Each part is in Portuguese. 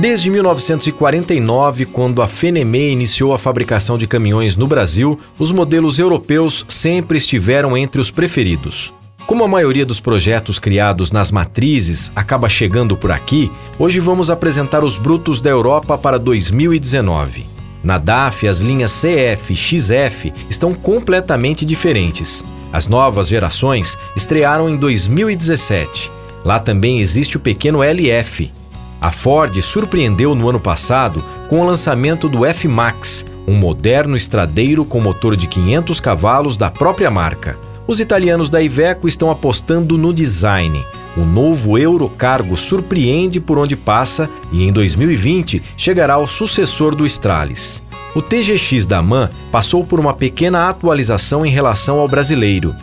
Desde 1949, quando a Fenemé iniciou a fabricação de caminhões no Brasil, os modelos europeus sempre estiveram entre os preferidos. Como a maioria dos projetos criados nas matrizes acaba chegando por aqui, hoje vamos apresentar os brutos da Europa para 2019. Na DAF, as linhas CF e XF estão completamente diferentes. As novas gerações estrearam em 2017. Lá também existe o pequeno LF, a Ford surpreendeu no ano passado com o lançamento do F-Max, um moderno estradeiro com motor de 500 cavalos da própria marca. Os italianos da Iveco estão apostando no design. O novo Eurocargo surpreende por onde passa e em 2020 chegará ao sucessor do Stralis. O TGX da MAN passou por uma pequena atualização em relação ao brasileiro.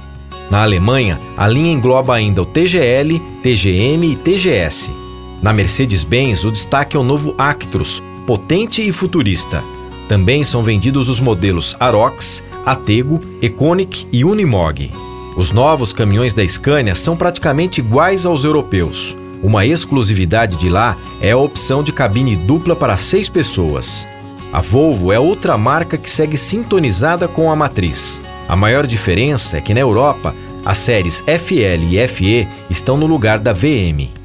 Na Alemanha, a linha engloba ainda o TGL, TGM e TGS. Na Mercedes-Benz, o destaque é o novo Actros, potente e futurista. Também são vendidos os modelos Arox, Atego, Econic e Unimog. Os novos caminhões da Scania são praticamente iguais aos europeus. Uma exclusividade de lá é a opção de cabine dupla para seis pessoas. A Volvo é outra marca que segue sintonizada com a matriz. A maior diferença é que na Europa, as séries FL e FE estão no lugar da VM.